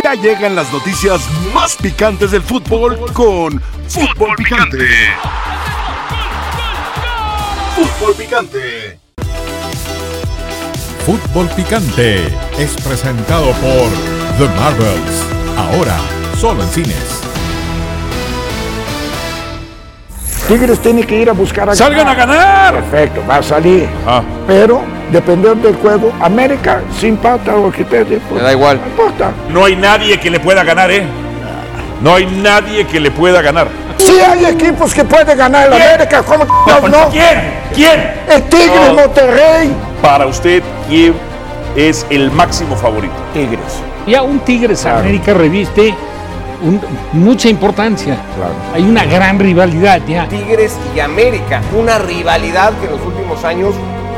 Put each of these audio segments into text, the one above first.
Ya llegan las noticias más picantes del fútbol con Fútbol Picante. Fútbol Picante. Fútbol Picante es presentado por The Marvels. Ahora, solo en cines. Tigres tiene que ir a buscar a ¡Salgan a ganar! Perfecto, va a salir. Ah. Pero, dependiendo del juego, América, sin pata o que te pues, Me da igual. No importa. No hay nadie que le pueda ganar, ¿eh? No hay nadie que le pueda ganar. Sí hay equipos que pueden ganar el América, ¿cómo no? no? ¿Quién? ¿Quién? El Tigres, No. Monterrey. Para usted, ¿quién es el máximo favorito? Tigres. Ya un Tigres América reviste un- mucha importancia. Hay una gran rivalidad ya. Tigres y América. Una rivalidad que en los últimos años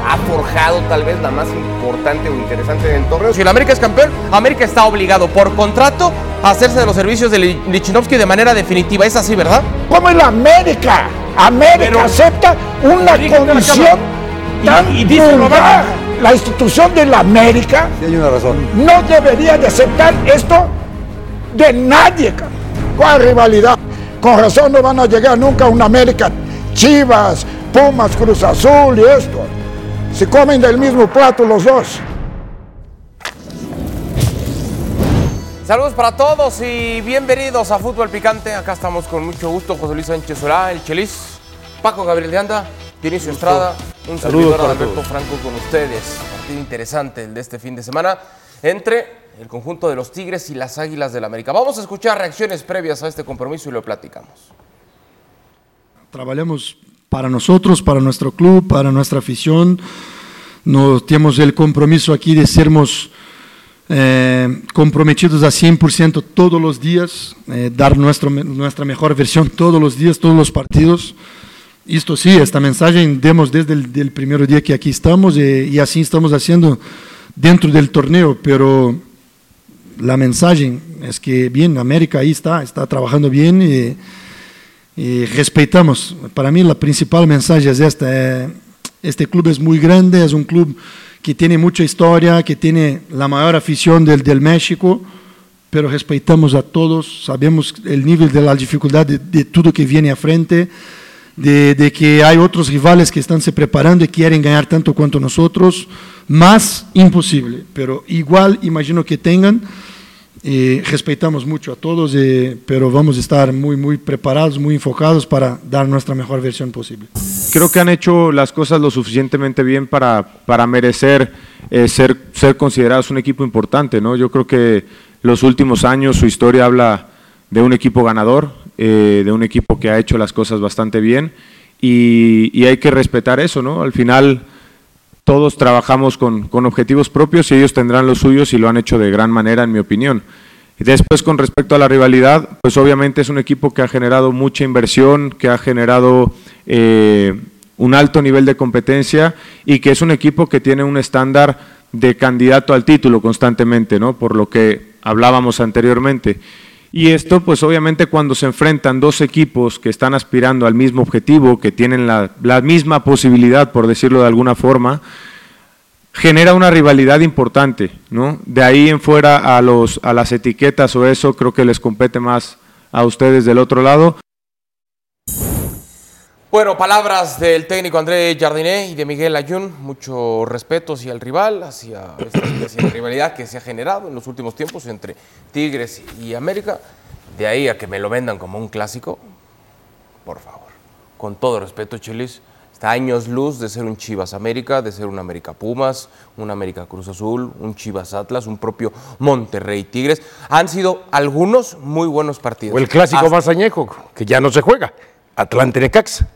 ha forjado tal vez la más importante o interesante del torneo. Si el América es campeón, América está obligado por contrato a hacerse de los servicios de Li- Lichnowsky de manera definitiva. Es así, ¿verdad? ¿Cómo el América? América Pero- acepta una condición tan Y- y dice. La institución de la América hay una razón. no debería de aceptar esto de nadie. ¿Cuál rivalidad? Con razón no van a llegar nunca a una América. Chivas, Pumas, Cruz Azul y esto. Se comen del mismo plato los dos. Saludos para todos y bienvenidos a Fútbol Picante. Acá estamos con mucho gusto. José Luis Sánchez Solá, el Chelis, Paco Gabriel de Anda, Dionisio Estrada, un servidor Alberto Franco con ustedes. Partido interesante el de este fin de semana entre el conjunto de los Tigres y las Águilas del la América. Vamos a escuchar reacciones previas a este compromiso y lo platicamos. Trabajamos para nosotros, para nuestro club, para nuestra afición. Nos tenemos el compromiso aquí de sermos eh, comprometidos a 100% todos los días, eh, dar nuestro, nuestra mejor versión todos los días, todos los partidos. Esto sí, esta mensaje demos desde el primer día que aquí estamos eh, y así estamos haciendo dentro del torneo, pero la mensaje es que bien, América ahí está, está trabajando bien y, y respetamos. Para mí la principal mensaje es esta, eh, este club es muy grande, es un club que tiene mucha historia, que tiene la mayor afición del, del México, pero respetamos a todos, sabemos el nivel de la dificultad de, de todo que viene a frente, de, de que hay otros rivales que están se preparando y quieren ganar tanto cuanto nosotros, más imposible, pero igual imagino que tengan. Eh, respetamos mucho a todos, eh, pero vamos a estar muy, muy preparados, muy enfocados para dar nuestra mejor versión posible. Creo que han hecho las cosas lo suficientemente bien para, para merecer eh, ser, ser considerados un equipo importante. ¿no? Yo creo que los últimos años su historia habla de un equipo ganador, eh, de un equipo que ha hecho las cosas bastante bien y, y hay que respetar eso. ¿no? Al final todos trabajamos con, con objetivos propios y ellos tendrán los suyos y lo han hecho de gran manera, en mi opinión. Y después, con respecto a la rivalidad, pues obviamente es un equipo que ha generado mucha inversión, que ha generado eh, un alto nivel de competencia y que es un equipo que tiene un estándar de candidato al título constantemente, ¿no? Por lo que hablábamos anteriormente. Y esto, pues obviamente cuando se enfrentan dos equipos que están aspirando al mismo objetivo, que tienen la, misma posibilidad, por decirlo de alguna forma, genera una rivalidad importante, ¿no? De ahí en fuera a, los, a las etiquetas o eso, creo que les compete más a ustedes del otro lado. Bueno, palabras del técnico André Jardiné y de Miguel Ayun. Mucho respeto hacia el rival, hacia, la rivalidad que se ha generado en los últimos tiempos entre Tigres y América. De ahí a que me lo vendan como un clásico, por favor. Con todo respeto, Chilis, está años luz de ser un Chivas América, de ser un América Pumas, un América Cruz Azul, un Chivas Atlas, un propio Monterrey Tigres. Han sido algunos muy buenos partidos. O el clásico Hasta- más añejo, que ya no se juega. Atlante Necaxa.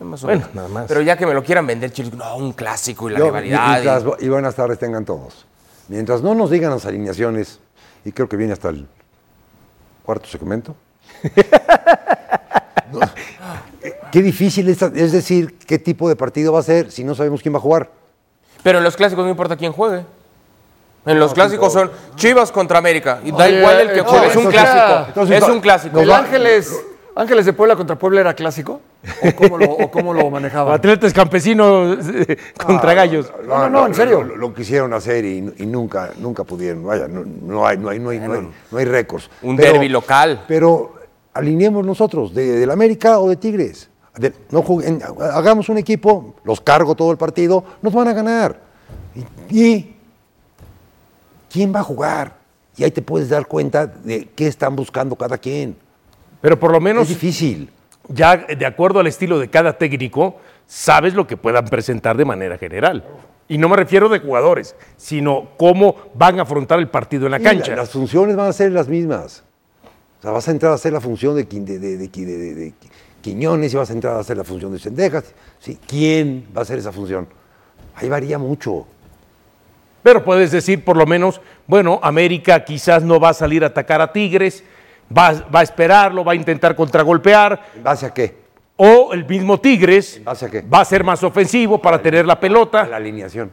Más o Bueno, menos. nada más. Pero ya que me lo quieran vender, Chilis, no, un clásico y la Yo, rivalidad. y- mientras- y buenas tardes tengan todos. Mientras no nos digan las alineaciones, y creo que viene hasta el cuarto segmento. No, eh, Qué difícil es, es decir qué tipo de partido va a ser si no sabemos quién va a jugar. Pero en los clásicos no importa quién juegue. En los clásicos son Chivas contra América. Y da Oye, igual el que no, juegue. Es un clásico. entonces- es un clásico. ¿El Ángeles, Ángeles de Puebla contra Puebla era clásico? ¿O cómo lo, o cómo lo manejaban? Atletas campesinos eh, contra gallos. No, no, no, en serio. Lo, lo quisieron hacer y, y nunca, nunca pudieron. Vaya, no, no hay, no hay, no hay, no hay, no hay récords. Un Pero- derbi local. Pero alineemos nosotros, de, del América o de Tigres. De- no juguen- hagamos un equipo, los cargo todo el partido, nos van a ganar. Y, y ¿quién va a jugar? Y ahí te puedes dar cuenta de qué están buscando cada quien. Pero por lo menos Es difícil. ya de acuerdo al estilo de cada técnico, sabes lo que puedan presentar de manera general. Y no me refiero de jugadores, sino cómo van a afrontar el partido en la cancha. las funciones van a ser las mismas. O sea, vas a entrar a hacer la función de- de- de Quiñones y vas a entrar a hacer la función de Sendejas. Sí, ¿Quién va a hacer esa función? Ahí varía mucho. Pero puedes decir por lo menos, bueno, América quizás no va a salir a atacar a Tigres, va, va a esperarlo, va a intentar contragolpear, ¿En base a qué? o el mismo Tigres base a qué? va a ser más ofensivo para tener la A pelota, la alineación.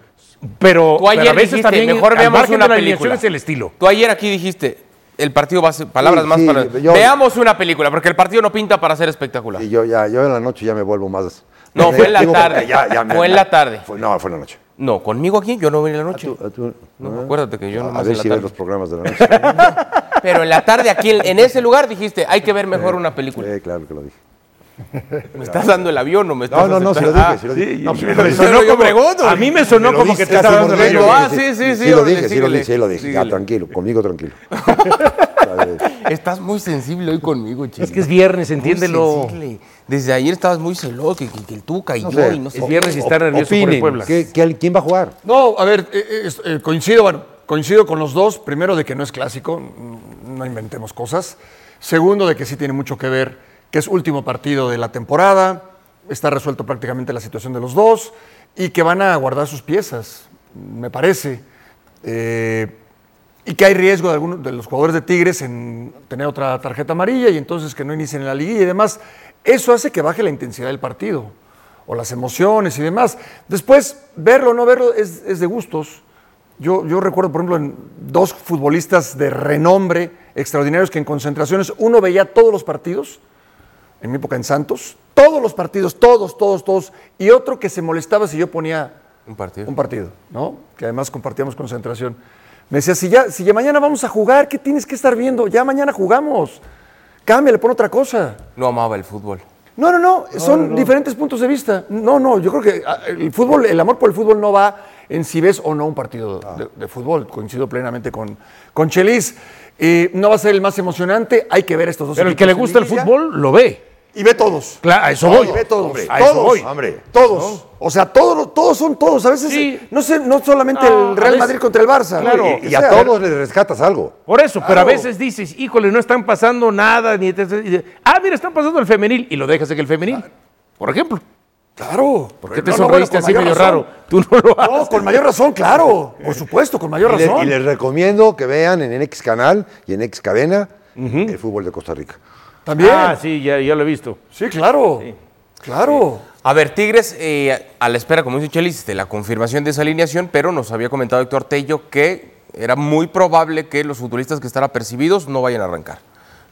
pero, Tú ayer pero a veces dijiste, también mejor veamos una la alineación película. es el estilo. Tú ayer aquí dijiste, el partido va a ser, palabras Sí, más sí, para... yo- Veamos una película, porque el partido no pinta para ser espectacular. Y yo ya, yo en la noche ya me vuelvo más. No, fue en la tarde. ya- ya me- Fue en la tarde. Fue- no, fue en la noche. No, conmigo aquí, yo no vine en la noche. Tú- tú- No, ah, acuérdate que yo a nomás ver en la si ves tarde. los programas de la noche. Pero en la tarde aquí, en en ese lugar, dijiste, hay que ver mejor una película. Sí, claro que lo dije. ¿Me estás dando el avión o me estás No, no, no, sí lo aceptando? dije, sí lo dije. No, sí, Me lo dije. sonó yo como- pregunto. a mí me sonó lo como dije que te casi estaba dando por el medio. avión. Ah, sí, sí, sí, Sí lo órale, dije, sí lo síguele, dije, sí lo dije. Ya, síguele. tranquilo, conmigo tranquilo. Estás muy sensible hoy conmigo, chico. Es que es viernes, Muy entiéndelo. sensible. Desde ayer estabas muy celoso, que, que- que el Tuca y No yo, sé. y no sé. Es viernes está nervioso por el Puebla. ¿qué- qué- ¿quién va a jugar? No, a ver, eh, eh, eh, coincido, bueno, coincido con los dos. Primero, de que no es clásico, no inventemos cosas. Segundo, de que sí tiene mucho que ver, que es último partido de la temporada, está resuelto prácticamente la situación de los dos y que van a guardar sus piezas, me parece. Eh, y que hay riesgo de algunos de los jugadores de Tigres en tener otra tarjeta amarilla y entonces que no inicien en la liguilla y demás. Eso hace que baje la intensidad del partido o las emociones y demás. Después, verlo o no verlo es, es de gustos. Yo, yo recuerdo, por ejemplo, en dos futbolistas de renombre extraordinarios que en concentraciones uno veía todos los partidos, en mi época en Santos, todos los partidos, todos, todos, todos, y otro que se molestaba si yo ponía Un partido. un partido, ¿no? Que además compartíamos concentración. Me decía, si ya, si ya mañana vamos a jugar, ¿qué tienes que estar viendo? Ya mañana jugamos. Cámbiale, pon otra cosa. No amaba el fútbol. No, no, no, son diferentes puntos de vista. No, no, yo creo que ah, el fútbol, el amor por el fútbol no va en si ves o no un partido de, de fútbol. Coincido plenamente con, con Chelis. Eh, no va a ser el más emocionante, hay que ver estos dos Pero el que le gusta el fútbol lo ve. Y ve todos. Claro, a eso voy. y ve todos. Hombre, a eso todos. voy. Hombre. Todos. O sea, todos, todos son todos. A veces, Sí. eh, no sé, no solamente No, el a Real veces- Madrid contra el Barça. Claro. Y, y a sea. todos les rescatas algo. Por eso, pero a veces dices, híjole, no están pasando nada, ni ah, mira, están pasando el femenil, y lo dejas en el femenil, por ejemplo. Claro. ¿Por qué te No, no, sonreíste bueno, así medio raro? Tú no lo haces. No, con mayor razón, claro. Por supuesto, con mayor Y, le- razón. y les recomiendo que vean en X Canal y en X Cadena el fútbol de Costa Rica. También. Ah, sí, ya, ya lo he visto. Sí, claro. Claro. A ver, Tigres, eh, a la espera, como dice Chelis, de la confirmación de esa alineación, pero nos había comentado Héctor Tello que era muy probable que los futbolistas que están apercibidos no vayan a arrancar.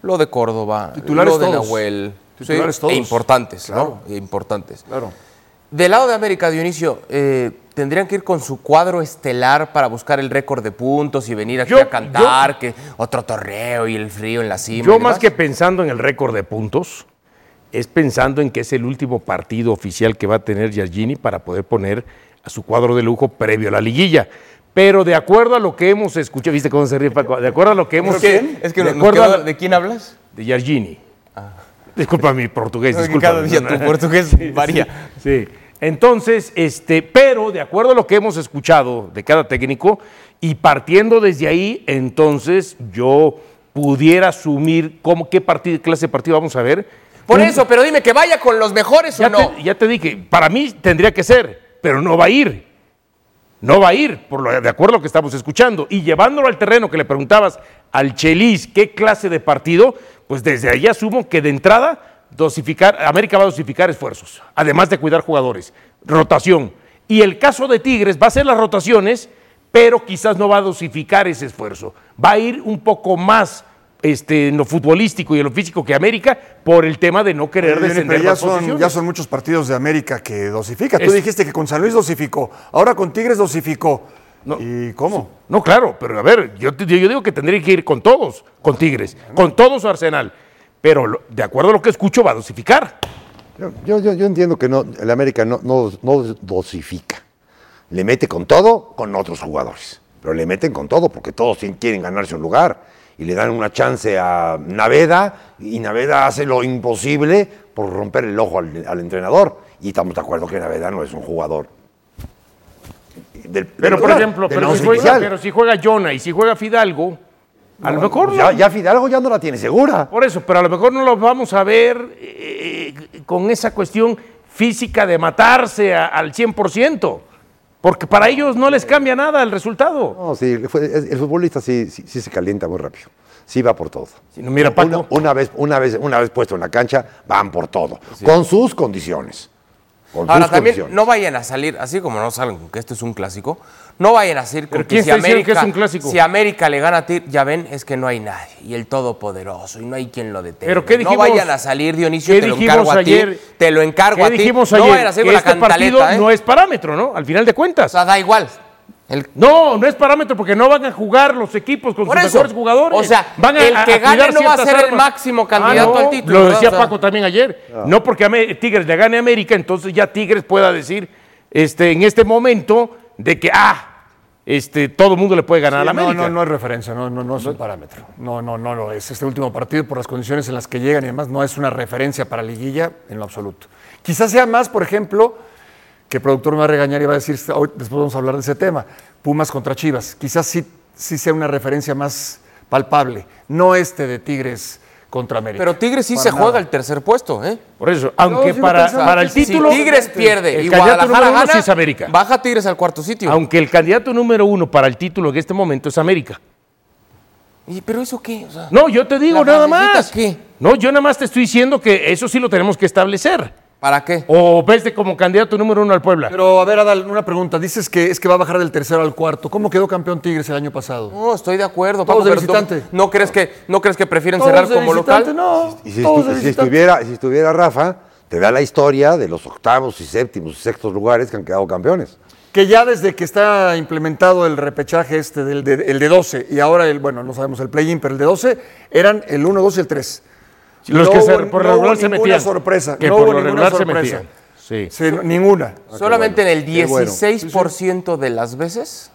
Lo de Córdoba, Titulares lo de todos. Nahuel. Titulares sí, todos. E importantes, Claro. ¿no? E importantes. Claro. Del lado de América, Dionisio, eh, ¿tendrían que ir con su cuadro estelar para buscar el récord de puntos y venir aquí Yo- a cantar que otro torneo y el frío en la cima? Yo más que pensando en el récord de puntos, es pensando en que es el último partido oficial que va a tener Giorgini para poder poner a su cuadro de lujo previo a la liguilla. Pero de acuerdo a lo que hemos escuchado, ¿viste cómo se ríe Paco? De acuerdo a lo que hemos... Es que, es que de nos acuerdo a quedó- lo- ¿De quién hablas? de Giorgini. Disculpa mi portugués, disculpa. cada día tu portugués varía. Sí. Entonces, este, pero de acuerdo a lo que hemos escuchado de cada técnico y partiendo desde ahí, entonces yo pudiera asumir cómo, qué partido, clase de partido vamos a ver. Por Un- eso, pero dime que vaya con los mejores o no. te, ya te dije, para mí tendría que ser, pero no va a ir. No va a ir, por lo, de acuerdo a lo que estamos escuchando. Y llevándolo al terreno que le preguntabas al Chelis qué clase de partido, pues desde ahí asumo que de entrada dosificar, América va a dosificar esfuerzos, además de cuidar jugadores, rotación. Y el caso de Tigres va a ser las rotaciones, pero quizás no va a dosificar ese esfuerzo. Va a ir un poco más este, en lo futbolístico y en lo físico que América por el tema de no querer Pero descender ya las son, ya son muchos partidos de América que dosifica. Tú Es- dijiste que con San Luis dosificó, ahora con Tigres dosificó. ¿Y cómo? No, claro, pero a ver, yo, yo digo que tendría que ir con todos, con Tigres, con todo su arsenal. Pero lo- de acuerdo a lo que escucho, va a dosificar. Yo, yo, yo- yo entiendo que no, el América no, no, no dosifica. Le mete con todo con otros jugadores. Pero le meten con todo porque todos quieren ganarse un lugar. Y le dan una chance a Naveda y Naveda hace lo imposible por romper el ojo al, al entrenador. Y estamos de acuerdo que Naveda no es un jugador. del- Pero, del por ejemplo, del pero si, once juega, inicial. pero si juega Jonah y si juega Fidalgo, a lo mejor no. Ya, ya Fidalgo ya no la tiene segura. Por eso, pero a lo mejor no los vamos a ver eh, con esa cuestión física de matarse a- al 100%, porque para ellos no les cambia nada el resultado. No, sí, el, el futbolista sí, sí, sí se calienta muy rápido. Sí va por todo. no, mira, Paco. Una, una vez, una, vez, una vez puesto en la cancha, van por todo. Con sus condiciones. Con Ahora sus también condiciones. no vayan a salir, así como no salen que esto es un clásico, no vayan a con ¿Pero quién si está América, que es un clásico? si América le gana a ti, ya ven, es que no hay nadie, y el todopoderoso, y no hay quien lo detenga. ¿Pero qué dijimos- no vayan a salir, Dionisio, qué te lo encargo a ayer? ti, te lo encargo ¿Qué a ti. dijimos no ayer? vayan a salir que con la este partido ¿eh? no es parámetro, ¿no? Al final de cuentas. O sea, da igual. El- No, no es parámetro porque no van a jugar los equipos con Por sus eso. mejores jugadores. O sea, van el que gane cuidar no va a ser el máximo candidato Ah, no, al título, Lo decía O sea- Paco también ayer. No porque Tigres le gane a América, entonces ya Tigres pueda decir este, en este momento de que, ah, este, todo el mundo le puede ganar a la Sí, no, América. no, no es referencia, no, no, no es un parámetro. No, no, no lo es. Este último partido, por las condiciones en las que llegan y demás, no es una referencia para liguilla en lo absoluto. Quizás sea más, por ejemplo, que el productor me va a regañar y va a decir, "Hoy- después vamos a hablar de ese tema, Pumas contra Chivas. Quizás sí, sí sea una referencia más palpable, no este de Tigres contra América. Pero Tigres sí Para se nada. juega el tercer puesto, ¿eh? Por eso, aunque para, el título. Si Tigres pierde el y candidato Guadalajara número uno gana, sí es América. baja Tigres al cuarto sitio. Aunque el candidato número uno para el título en este momento es América. ¿Y pero eso qué? O sea, No, yo te digo ¿La nada más. qué? No, yo nada más te estoy diciendo que eso sí lo tenemos que establecer. ¿Para qué? ¿O ves de como candidato número uno al Puebla? Pero a ver, Adal, una pregunta. Dices que es que va a bajar del tercero al cuarto. ¿Cómo quedó campeón Tigres el año pasado? No, estoy de acuerdo. Todos Paco, de visitante. ¿no- ¿No crees que, no crees que prefieren Todos cerrar de como visitante, local? No, Y si, todos de si estuviera, si estuviera Rafa, te da la historia de los octavos y séptimos y sextos lugares que han quedado campeones. Que ya desde que está implementado el repechaje este del de, el de 12 y ahora el, bueno, no sabemos el play-in, pero el de 12 eran el 1, 2 y el 3. Los No que se- hubo- por no lo regular se ninguna metían. sorpresa. Que no por hubo lo ninguna regular se sorpresa. metían. Sí. Ninguna. Solamente en el Qué bueno. 16% de las veces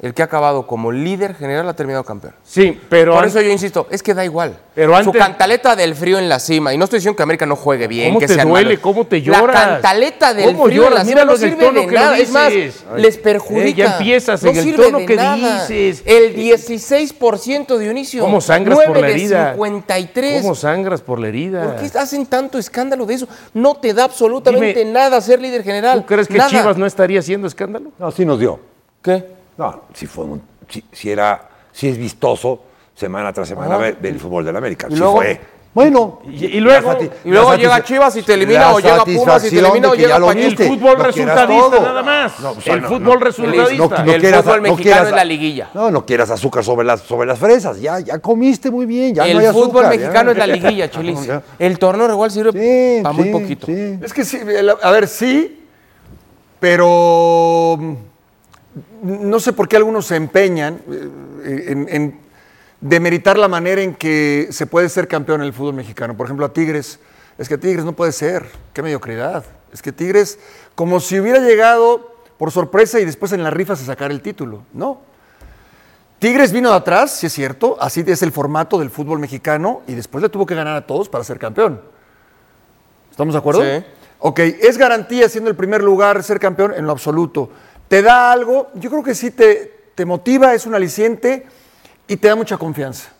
el que ha acabado como líder general ha terminado campeón. Sí, pero. Por eso yo insisto, es que da igual. Pero Su antes- cantaleta del frío en la cima, y no estoy diciendo que América no juegue bien, ¿Cómo que te sean duele? malos. ¿Cómo te La lloras? cantaleta del ¿Cómo frío en lloras? la cima Míralo no en sirve de nada. Es más, dices. les perjudica. Eh, ya empiezas No en el sirve tono de que nada. dices. El 16% de Dionisio. ¿Cómo sangras por 9 la herida? 53. ¿Cómo sangras por la herida? ¿Por qué hacen tanto escándalo de eso? No te da absolutamente Dime, nada ser líder general. ¿Tú crees que Nada. Chivas no estaría haciendo escándalo? No, sí nos dio. ¿Qué? No, si fue un- si, si era, si es vistoso semana tras semana Ah. del fútbol del América. ¿Y Sí luego? fue. Bueno. Y- y luego- y luego llega Chivas y te elimina, o llega Pumas y te elimina, o llega El fútbol no resultadista todo. nada más. No, el no, fútbol no, resultadista. El fútbol mexicano es la liguilla. No, no quieras azúcar sobre las, sobre las fresas. Ya, ya comiste muy bien. Ya el no hay fútbol ya. mexicano es la liguilla, Chelis. El torneo igual sirve Sí, para muy poquito. sí. Es que sí, a ver, sí, pero no sé por qué algunos se empeñan eh, en, en demeritar la manera en que se puede ser campeón en el fútbol mexicano. Por ejemplo, a Tigres. Es que Tigres no puede ser. Qué mediocridad. Es que Tigres, como si hubiera llegado por sorpresa y después en la rifa se sacara el título. No. Tigres vino de atrás, sí es cierto, así es el formato del fútbol mexicano y después le tuvo que ganar a todos para ser campeón. ¿Estamos de acuerdo? Sí. Ok, ¿es garantía siendo el primer lugar ser campeón? En lo absoluto. ¿Te da algo? Yo creo que sí te, te motiva, es un aliciente y te da mucha confianza.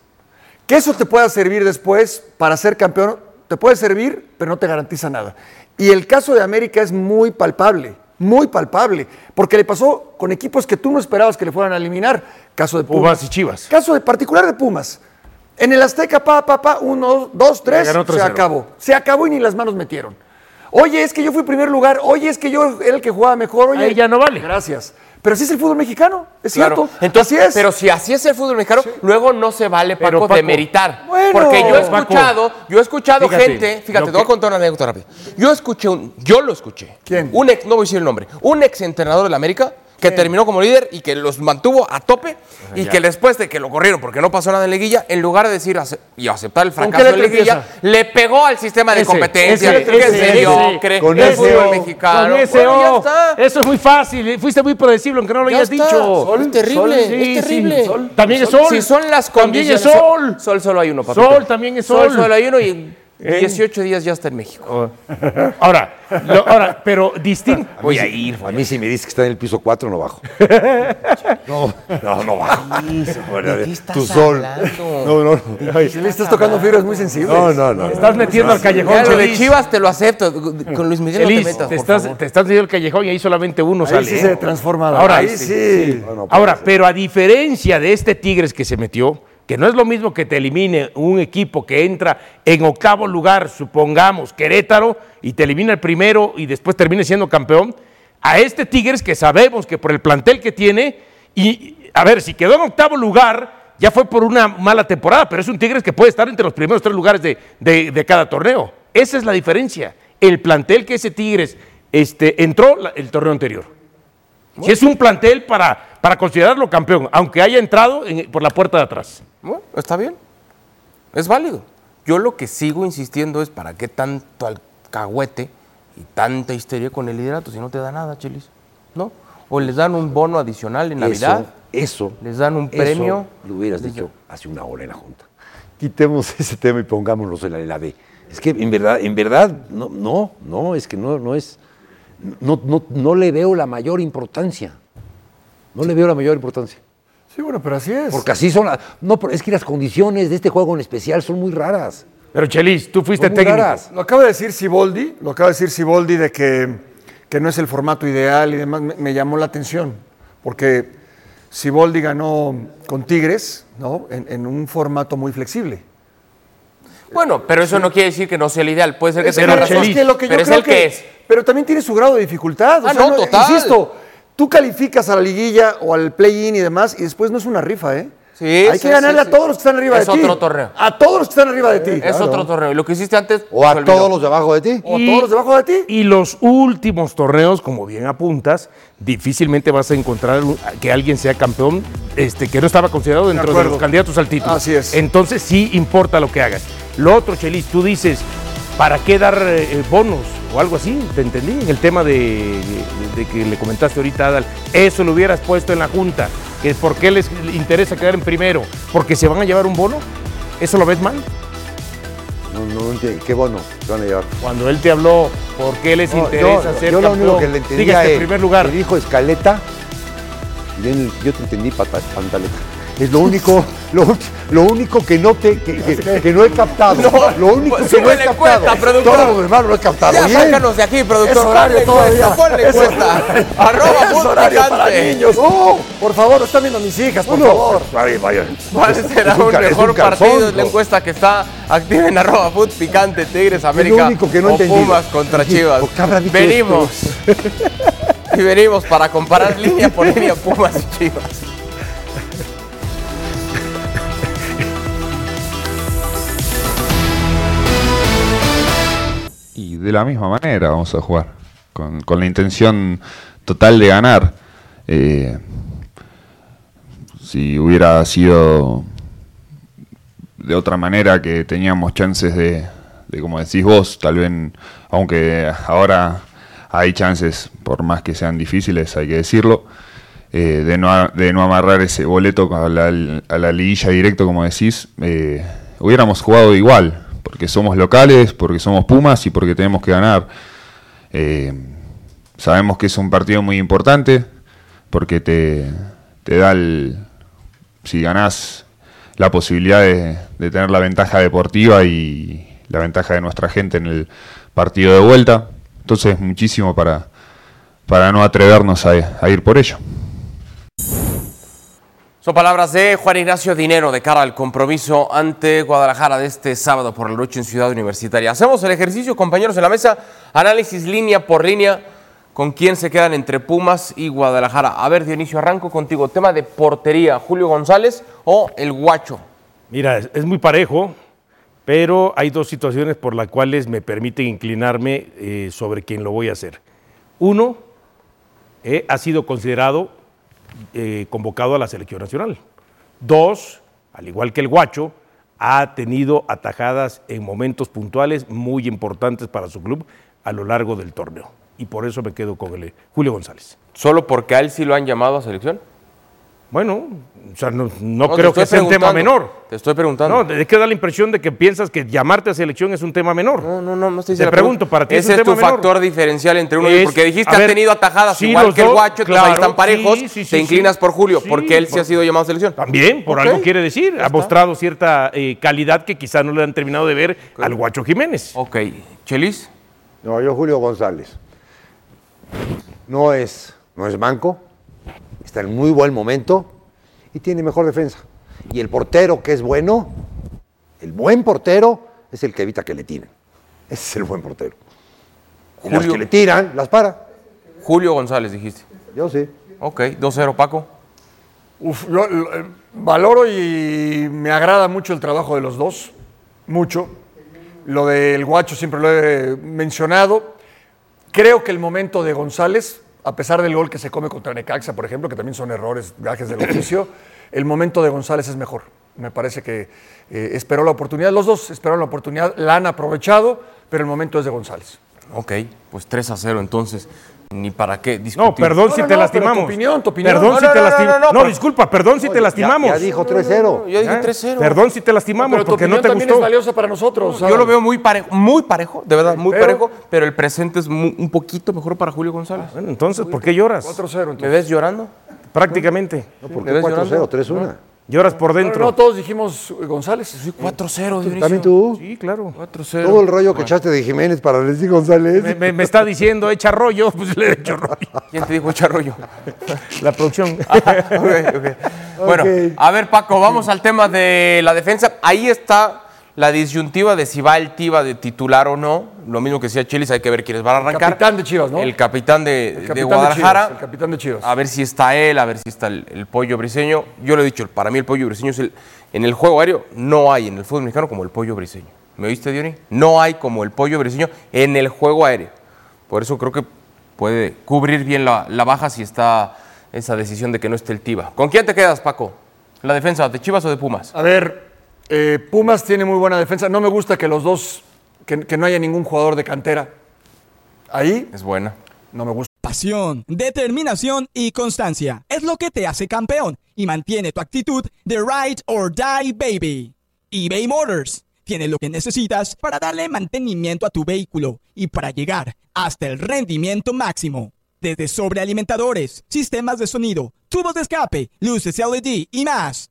Que eso te pueda servir después para ser campeón, te puede servir, pero no te garantiza nada. Y el caso de América es muy palpable, muy palpable, porque le pasó con equipos que tú no esperabas que le fueran a eliminar. Caso de Pumas. Pumas y Chivas. Caso de particular de Pumas. En el Azteca, pa, pa, pa, uno, dos, tres, se 3-0. acabó. Se acabó y ni las manos metieron. Oye, es que yo fui primer lugar. Oye, es que yo era el que jugaba mejor. Oye, Ahí ya no vale. Gracias. Pero así es el fútbol mexicano, es Claro. cierto. Entonces, así es. Pero si así es el fútbol mexicano, luego no se vale, Paco, Paco, meritar. bueno, porque yo he Paco, escuchado, yo he escuchado fíjate, gente, fíjate, te voy a contar una anécdota rápida. Yo escuché un, yo lo escuché. ¿Quién? Un ex, no voy a decir el nombre, un ex entrenador de la América que terminó como líder y que los mantuvo a tope y que después de que lo corrieron porque no pasó nada en liguilla, en lugar de decir y aceptar el ¿Con qué fracaso letra liguilla, le pegó al sistema de Ese, competencia, ese, que ese, se ese. diocre, Con el ese fútbol mexicano. Con ese Bueno, ya está. Eso es muy fácil. Fuiste muy predecible, aunque no lo Ya hayas está. dicho. Sol, es terrible, es terrible. Sol. También es sol. Si son las También es condiciones. sol. Sol solo hay uno, papito. Sol también es sol. Sol solo hay uno y ¿Eh? 18 días ya está en México. Ahora, lo- ahora, pero distinto. Voy a ir. A mí si me dices que está en el piso 4 no bajo. No, no, no bajo. ¿De qué estás Tu sol. hablando? No, no, no. Si le estás tocando fibras muy sensibles. No, no, no. Estás metiendo al callejón. Lo de. Chivas te lo acepto. Con Luis Miguel no te metas, te, por estás, favor. te estás metiendo al callejón y ahí solamente uno Ahí sale. sí ¿eh? se transforma. Ahora, ahí sí, Ahora, ser. pero a diferencia de este Tigres que se metió, que no es lo mismo que te elimine un equipo que entra en octavo lugar, supongamos, Querétaro, y te elimina el primero y después termine siendo campeón, a este Tigres que sabemos que por el plantel que tiene, y a ver, si quedó en octavo lugar, ya fue por una mala temporada, pero es un Tigres que puede estar entre los primeros tres lugares de, de- de cada torneo. Esa es la diferencia. El plantel que ese Tigres este, entró el torneo anterior. Si es un plantel para, para considerarlo campeón, aunque haya entrado en- por la puerta de atrás. Bueno, está bien. Es válido. Yo lo que sigo insistiendo es para qué tanto alcahuete y tanta histeria con el liderato si no te da nada, Chelis. ¿No? O les dan un bono adicional en Navidad. Eso, eso. les dan un eso premio. Lo hubieras dicho hace una hora en la Junta. Quitemos ese tema y pongámonos en la, en la B. Es que en verdad, en verdad, no, no, no, es que no, no es. No, no, no le veo la mayor importancia. No le veo la mayor importancia. Sí, bueno, pero así es. Porque así son las. No, pero es que las condiciones de este juego en especial son muy raras. Pero Chelis, tú fuiste Son muy técnico. raras. Lo acaba de decir Siboldi, lo acaba de decir Siboldi de que, que no es el formato ideal y demás. Me, me llamó la atención, porque Siboldi ganó con Tigres, ¿no? En, en un formato muy flexible. Bueno, pero eso no quiere decir que no sea el ideal. Puede ser que Es tenga que- razón. es que lo que yo pero es creo el que, es. Pero también tiene su grado de dificultad. o Ah, sea, no, total. Insisto, tú calificas a la liguilla o al play-in y demás, y después no es una rifa, ¿eh? Sí, Hay sí, que ganarle sí, a todos los que están arriba Es de ti. otro torneo. A todos los que están arriba de ti. Es otro torneo. Y lo que hiciste antes. O a todos los de abajo de ti. O a todos los debajo de ti. Y los últimos torneos, como bien apuntas, difícilmente vas a encontrar que alguien sea campeón este, que no estaba considerado dentro de, acuerdo. los candidatos al título. Así es. Entonces sí importa lo que hagas. Lo otro, Chelis, tú dices, ¿para qué dar eh, bonos o algo así? ¿Te entendí? En el tema de, que le comentaste ahorita Adal. Eso lo hubieras puesto en la Junta. Que ¿Por qué les interesa quedar en primero? ¿Porque se van a llevar un bono? ¿Eso lo ves mal? No, no entiendo. Qué bueno, se van a llevar. Cuando él te habló, ¿por qué les No, interesa yo, ser yo lo campeón? único que le entendía Dígase, es, en primer lugar. dijo escaleta, y yo, te entendí pantaleta. Es lo único, lo, lo único que no te, que, que- que no he captado. lo único pues, que no he captado. cuenta, productor. Todo lo demás lo he captado. Ya bien. sácanos de aquí, productor. Es horario todavía. ponle Es encuesta. Arroba Es horario para Picante. niños. No, por favor, están viendo mis hijas, por favor. Vaya, vaya. ¿Cuál será Es un mejor un calzón, partido? Es la ¿no? encuesta que está activa en arroba foot picante, Tigres, América único que no he o entendido. Pumas contra Chivas. ¿por qué habrá dicho Venimos. y venimos para comparar línea por línea Pumas y Chivas. De la misma manera vamos a jugar, con, con la intención total de ganar. Eh, si hubiera sido de otra manera que teníamos chances de, como decís vos, tal vez, aunque ahora hay chances, por más que sean difíciles, hay que decirlo, eh, de, no, de no amarrar ese boleto a la, a la liguilla directo, como decís, eh, hubiéramos jugado igual, porque somos locales, porque somos Pumas y porque tenemos que ganar. Eh, sabemos que es un partido muy importante, porque te, da el, si ganás la posibilidad de, tener la ventaja deportiva y la ventaja de nuestra gente en el partido de vuelta. Entonces, muchísimo para, para no atrevernos a ir por ello. Palabras de Juan Ignacio Dinero de cara al compromiso ante Guadalajara de este sábado por la noche en Ciudad Universitaria. Hacemos el ejercicio, compañeros en la mesa, análisis línea por línea ¿Con quién se quedan entre Pumas y Guadalajara? A ver, Dionisio, arranco contigo. Tema de portería, Julio González o el Guacho. Mira, es, es muy parejo, pero hay dos situaciones por las cuales me permiten inclinarme eh, sobre quién lo voy a hacer. Uno, eh, ha sido considerado eh, convocado a la selección nacional. Dos, al igual que el Guacho, ha tenido atajadas en momentos puntuales muy importantes para su club a lo largo del torneo. Y por eso me quedo con el Julio González. ¿Solo porque a él sí lo han llamado a selección? Bueno, o sea, no, no No, te creo que sea un tema menor. Te estoy preguntando. No, es que da la impresión de que piensas que llamarte a selección es un tema menor. No, no, no, no estoy Te pregunto, pregunta. para ti Ese es es, un tu tema menor. factor diferencial entre uno y otro. Porque dijiste ha tenido atajadas sí, igual que el dos, Guacho, entonces ahí claro, están parejos. sí, sí, sí, te inclinas sí. por Julio, Sí, porque él sí por- ha sido llamado a selección. También, por algo quiere decir. Ha mostrado cierta eh, calidad que quizá no le han terminado de ver al Guacho Jiménez. Ok. ¿Chelis? No, yo Julio González. No es, no es banco, está en muy buen momento y tiene mejor defensa. Y el portero que es bueno, el buen portero, es el que evita que le tiren. Ese es el buen portero. Y los Julio- que le tiran, las para. Julio González, dijiste. Yo sí. Ok, 2-0, Paco. Uf, eh, valoro y me agrada mucho el trabajo de los dos, mucho. Lo del Guacho siempre lo he mencionado. Creo que el momento de González, a pesar del gol que se come contra Necaxa, por ejemplo, que también son errores, gajes del oficio, el momento de González es mejor. Me parece que eh, esperó la oportunidad, los dos esperaron la oportunidad, la han aprovechado, pero el momento es de González. Ok, pues 3 a 0 entonces. Ni para qué discutir. No, perdón No, si no, te no, lastimamos. tu opinión, tu opinión. Perdón No, si no, te no, no, lastimamos. no, No, pero- disculpa, perdón si te lastimamos. Ya dijo 3-0. Yo dije ¿Eh? 3-0. Perdón si te lastimamos Pero tu porque no opinión te también gustó. es valiosa para nosotros. Yo lo veo muy parejo, muy parejo, de verdad, muy Pero- parejo, pero el presente es mu- un poquito mejor para Julio González. Bueno, entonces, ¿por qué lloras? 4-0 entonces. ¿Me ves llorando? Prácticamente. ¿Por ¿Me qué ves 4-0? llorando? 3-1. Lloras por dentro. no, todos dijimos eh, González. Sí, 4-0, Dionisio. ¿También tú? Sí, claro. 4-0. Todo el rollo que echaste de Jiménez para decir González. Me, me- me está diciendo, echa rollo, pues le echo rollo. ¿Quién te dijo charrollo? La producción. Ok. Bueno, a ver, Paco, vamos al tema de la defensa. Ahí está la disyuntiva de si va el Tiva de titular o no. Lo mismo que decía Chelis, hay que ver quiénes van a arrancar. Capitán de Chivas, ¿no? El capitán de, El Guadalajara. Chivas, el capitán de Chivas. A ver si está él, a ver si está el, el pollo briseño. Yo lo he dicho, para mí el pollo briseño es el. En el juego aéreo no hay en el fútbol mexicano como el pollo briseño. ¿Me oíste, Diony? No hay como el pollo briseño en el juego aéreo. Por eso creo que puede cubrir bien la, la baja si está esa decisión de que no esté el Tiva. ¿Con quién te quedas, Paco? ¿La defensa de Chivas o de Pumas? A ver, eh, Pumas tiene muy buena defensa. No me gusta que los dos, que, que no haya ningún jugador de cantera. Ahí Es buena. no me gusta. Pasión, determinación y constancia es lo que te hace campeón y mantiene tu actitud de ride or die baby. eBay Motors tiene lo que necesitas para darle mantenimiento a tu vehículo y para llegar hasta el rendimiento máximo. Desde sobrealimentadores, sistemas de sonido, tubos de escape, luces LED y más.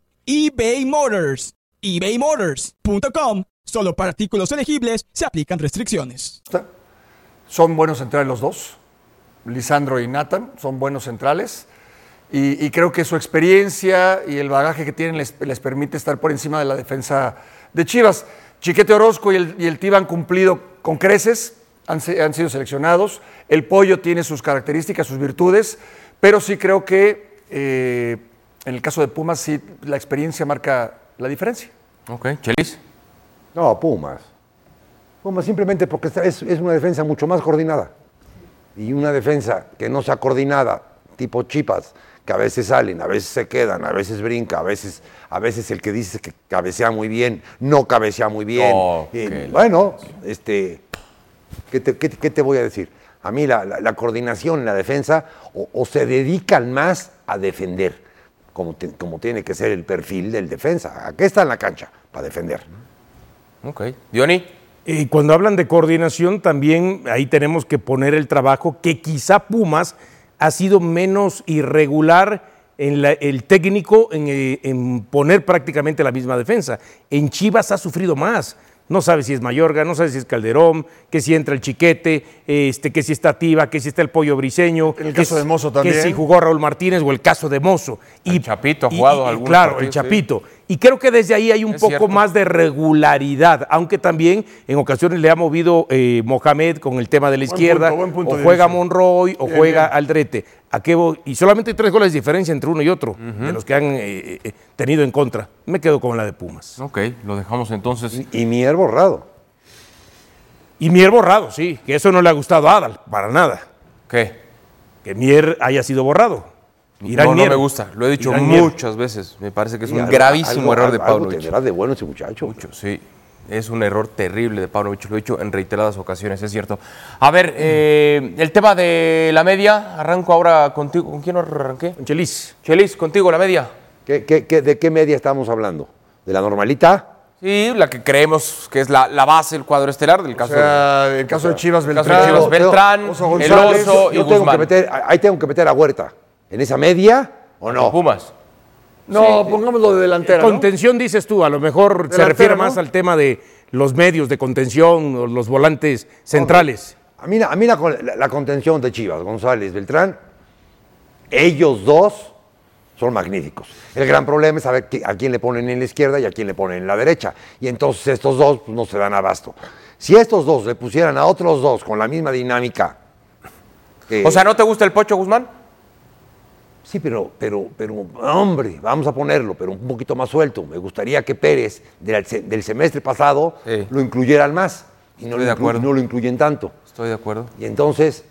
eBay Motors. ebaymotors.com. Solo para artículos elegibles se aplican restricciones. Son buenos centrales los dos. Lisandro y Nathan son buenos centrales. Y, creo que su experiencia y el bagaje que tienen les, permite estar por encima de la defensa de Chivas. Chiquete Orozco y el, y han cumplido con creces, han sido seleccionados. El Pollo tiene sus características, sus virtudes, pero sí creo que eh, en el caso de Pumas sí la experiencia marca la diferencia. Ok, Chelis. No, Pumas. Pumas simplemente porque es, es una defensa mucho más coordinada. Y una defensa que no sea coordinada, tipo chipas, que a veces salen, a veces se quedan, a veces brinca, a veces, a veces el que dice que cabecea muy bien, no cabecea muy bien. Oh, Eh, bueno, este, ¿qué te, qué te- qué te voy a decir? A mí la, la- la coordinación en la defensa o, o se dedican más a defender, como, te- como tiene que ser el perfil del defensa. ¿A qué está en la cancha? Para defender. Ok. Diony. Eh, cuando hablan de coordinación, también ahí tenemos que poner el trabajo que quizá Pumas ha sido menos irregular en la- el técnico en, eh, en poner prácticamente la misma defensa. En Chivas ha sufrido más. No sabe si es Mayorga, no sabe si es Calderón, que si entra el Chiquete, este, que si está Tiva, que si está el Pollo Briseño. En el que caso si- de Mozo también. Que si jugó Raúl Martínez o el caso de Mozo. Y, El Chapito ha jugado y- algunos Claro, partidos, el Chapito. Y creo que desde ahí hay un Es poco cierto. más de regularidad, aunque también en ocasiones le ha movido eh, Mohamed con el tema de la Buen izquierda, punto, buen punto o juega. Monroy o Bien, juega bien. Aldrete. ¿A qué voy? Y solamente hay tres goles de diferencia entre uno y otro, de los que han eh, eh, tenido en contra. Me quedo con la de Pumas. Ok, lo dejamos entonces. Y Mier borrado. Y Mier borrado, sí, que eso no le ha gustado a Adal, para nada. ¿Qué? Que Mier haya sido borrado. Irán no, no me gusta. Lo he dicho Irán Mier. muchas veces. Me parece que es un algo- gravísimo algo- error de algo Pavlovich. tendrá de bueno ese muchacho. Mucho, sí. Es un error terrible de Pavlovich. Lo he dicho en reiteradas ocasiones, es cierto. A ver, eh, el tema de la media. Arranco ahora contigo. ¿Con quién arranqué? Con Chelis. Chelis, contigo, la media. ¿Qué, qué- qué- de qué media estamos hablando? ¿De la normalita? Sí, la que creemos que es la, la base del cuadro estelar del O caso sea, el caso de Chivas el caso Beltrán. de Chivas Beltrán, Oso el González, oso y Yo tengo Guzmán. que meter, ahí tengo que meter a Huerta. ¿En esa media o no? Pumas. No, pongámoslo de delantera. ¿no? Contención, dices tú, a lo mejor se refiere ¿no? más al tema de los medios de contención o los volantes centrales. A mí, a mí la, la- la contención de Chivas, González, Beltrán, ellos dos son magníficos. El gran problema es saber a quién le ponen en la izquierda y a quién le ponen en la derecha. Y entonces estos dos pues, no se dan abasto. Si estos dos le pusieran a otros dos con la misma dinámica. O sea, ¿no te gusta el Pocho Guzmán? Sí, pero, pero, pero, hombre, vamos a ponerlo, pero un poquito más suelto. Me gustaría que Pérez del, del semestre pasado Sí. lo incluyeran más y no, Estoy lo, de acuerdo. no lo incluyen tanto. Estoy de acuerdo. Y entonces